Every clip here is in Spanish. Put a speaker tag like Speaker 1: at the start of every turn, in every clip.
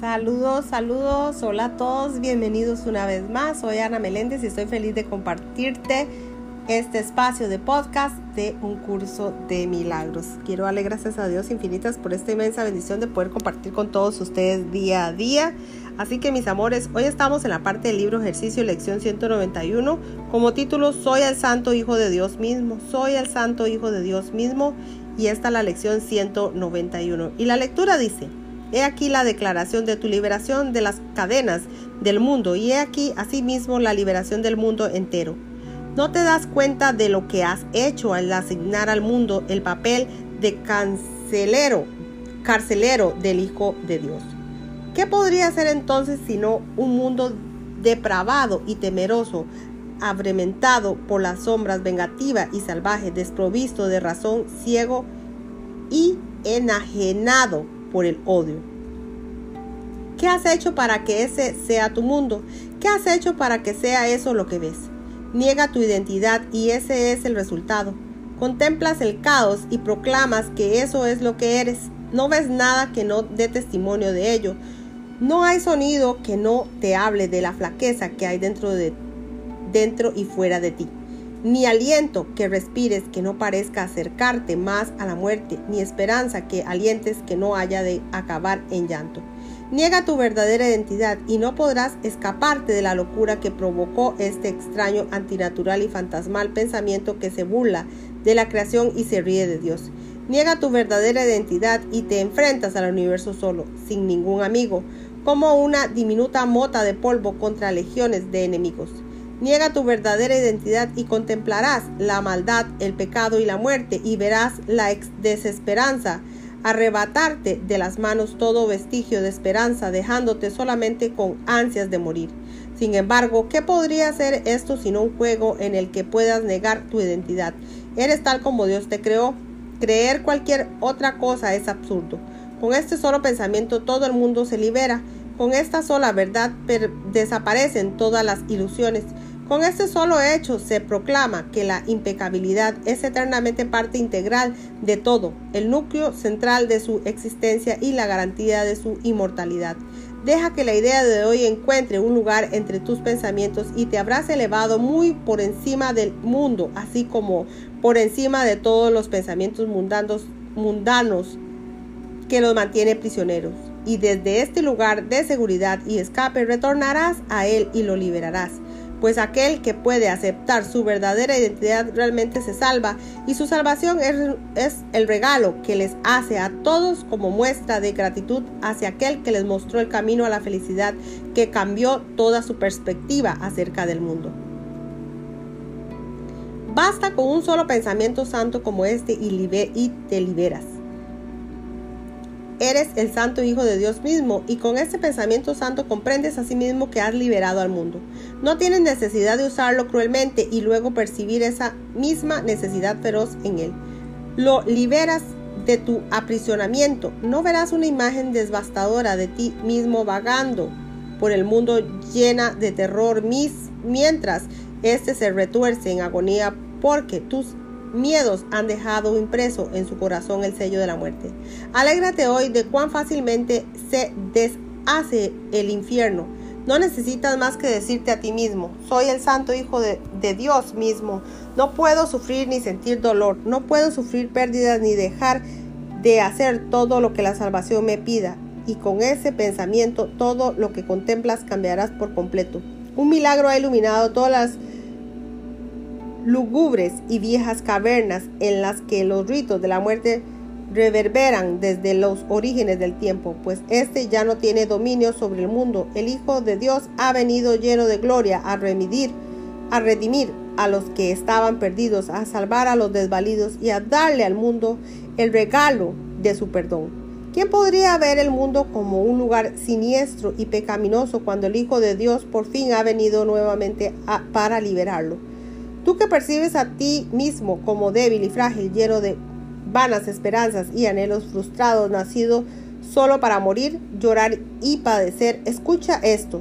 Speaker 1: Saludos, saludos, hola a todos, bienvenidos una vez más. Soy Ana Meléndez y estoy feliz de compartirte este espacio de podcast de un curso de milagros. Quiero darle gracias a Dios infinitas por esta inmensa bendición de poder compartir con todos ustedes día a día. Así que mis amores, hoy estamos en la parte del libro ejercicio lección 191 como título Soy el santo hijo de Dios mismo, soy el santo hijo de Dios mismo y esta es la lección 191. Y la lectura dice, He aquí la declaración de tu liberación de las cadenas del mundo y he aquí asimismo la liberación del mundo entero. No te das cuenta de lo que has hecho al asignar al mundo el papel de cancelero, carcelero del Hijo de Dios. ¿Qué podría ser entonces sino un mundo depravado y temeroso, abrementado por las sombras vengativa y salvaje, desprovisto de razón, ciego y enajenado por el odio. ¿Qué has hecho para que ese sea tu mundo? ¿Qué has hecho para que sea eso lo que ves? Niega tu identidad y ese es el resultado. Contemplas el caos y proclamas que eso es lo que eres. No ves nada que no dé testimonio de ello. No hay sonido que no te hable de la flaqueza que hay dentro de dentro y fuera de ti ni aliento que respires que no parezca acercarte más a la muerte, ni esperanza que alientes que no haya de acabar en llanto. Niega tu verdadera identidad y no podrás escaparte de la locura que provocó este extraño, antinatural y fantasmal pensamiento que se burla de la creación y se ríe de Dios. Niega tu verdadera identidad y te enfrentas al universo solo, sin ningún amigo, como una diminuta mota de polvo contra legiones de enemigos. Niega tu verdadera identidad y contemplarás la maldad, el pecado y la muerte y verás la desesperanza arrebatarte de las manos todo vestigio de esperanza, dejándote solamente con ansias de morir. Sin embargo, ¿qué podría ser esto sino un juego en el que puedas negar tu identidad? Eres tal como Dios te creó. Creer cualquier otra cosa es absurdo. Con este solo pensamiento todo el mundo se libera. Con esta sola verdad desaparecen todas las ilusiones. Con este solo hecho se proclama que la impecabilidad es eternamente parte integral de todo, el núcleo central de su existencia y la garantía de su inmortalidad. Deja que la idea de hoy encuentre un lugar entre tus pensamientos y te habrás elevado muy por encima del mundo, así como por encima de todos los pensamientos mundanos, mundanos que los mantiene prisioneros. Y desde este lugar de seguridad y escape retornarás a él y lo liberarás pues aquel que puede aceptar su verdadera identidad realmente se salva y su salvación es, el regalo que les hace a todos como muestra de gratitud hacia aquel que les mostró el camino a la felicidad que cambió toda su perspectiva acerca del mundo. Basta con un solo pensamiento santo como este y te liberas. Eres el santo Hijo de Dios mismo y con este pensamiento santo comprendes a sí mismo que has liberado al mundo. No tienes necesidad de usarlo cruelmente y luego percibir esa misma necesidad feroz en él. Lo liberas de tu aprisionamiento. No verás una imagen devastadora de ti mismo vagando por el mundo llena de terror mientras éste se retuerce en agonía porque tus miedos han dejado impreso en su corazón el sello de la muerte. Alégrate hoy de cuán fácilmente se deshace el infierno. No necesitas más que decirte a ti mismo, soy el santo hijo de, Dios mismo. No puedo sufrir ni sentir dolor, no puedo sufrir pérdidas ni dejar de hacer todo lo que la salvación me pida. Y con ese pensamiento todo lo que contemplas cambiarás por completo. Un milagro ha iluminado todas las lúgubres y viejas cavernas en las que los ritos de la muerte reverberan desde los orígenes del tiempo, pues éste ya no tiene dominio sobre el mundo. El Hijo de Dios ha venido lleno de gloria a remidir, a redimir a los que estaban perdidos, a salvar a los desvalidos y a darle al mundo el regalo de su perdón. ¿Quién podría ver el mundo como un lugar siniestro y pecaminoso cuando el Hijo de Dios por fin ha venido nuevamente para liberarlo? Tú que percibes a ti mismo como débil y frágil, lleno de vanas esperanzas y anhelos frustrados, nacido solo para morir, llorar y padecer, escucha esto.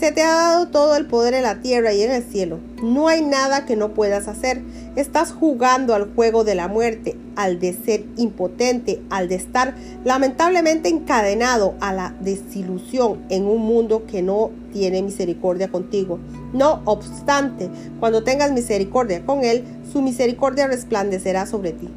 Speaker 1: Se te ha dado todo el poder en la tierra y en el cielo. No hay nada que no puedas hacer. Estás jugando al juego de la muerte, al de ser impotente, al de estar lamentablemente encadenado a la desilusión en un mundo que no tiene misericordia contigo. No obstante, cuando tengas misericordia con él, su misericordia resplandecerá sobre ti.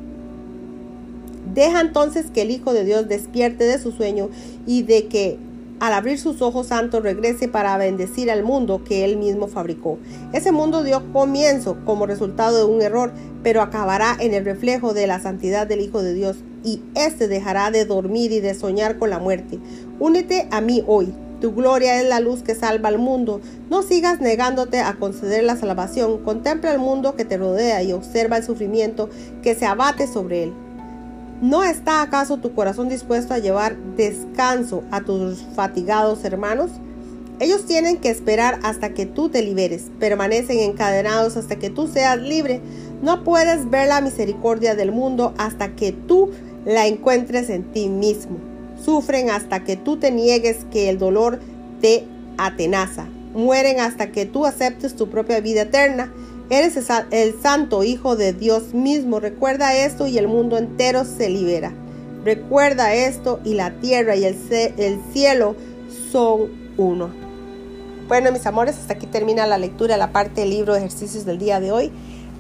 Speaker 1: Deja entonces que el Hijo de Dios despierte de su sueño y de que al abrir sus ojos santos regrese para bendecir al mundo que él mismo fabricó. Ese mundo dio comienzo como resultado de un error, pero acabará en el reflejo de la santidad del Hijo de Dios y éste dejará de dormir y de soñar con la muerte. Únete a mí hoy. Tu gloria es la luz que salva al mundo. No sigas negándote a conceder la salvación. Contempla el mundo que te rodea y observa el sufrimiento que se abate sobre él. ¿No está acaso tu corazón dispuesto a llevar descanso a tus fatigados hermanos? Ellos tienen que esperar hasta que tú te liberes, permanecen encadenados hasta que tú seas libre. No puedes ver la misericordia del mundo hasta que tú la encuentres en ti mismo. Sufren hasta que tú te niegues que el dolor te atenaza. Mueren hasta que tú aceptes tu propia vida eterna. Eres el santo Hijo de Dios mismo. Recuerda esto y el mundo entero se libera. Recuerda esto y la tierra y el, el cielo son uno. Bueno, mis amores, hasta aquí termina la lectura la parte del libro de ejercicios del día de hoy.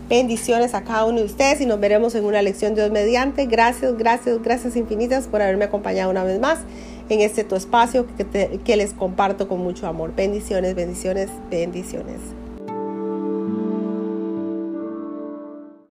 Speaker 1: Bendiciones a cada uno de ustedes y nos veremos en una lección de Dios mediante. Gracias, gracias, gracias infinitas por haberme acompañado una vez más en este tu espacio que les comparto con mucho amor. Bendiciones, bendiciones, bendiciones.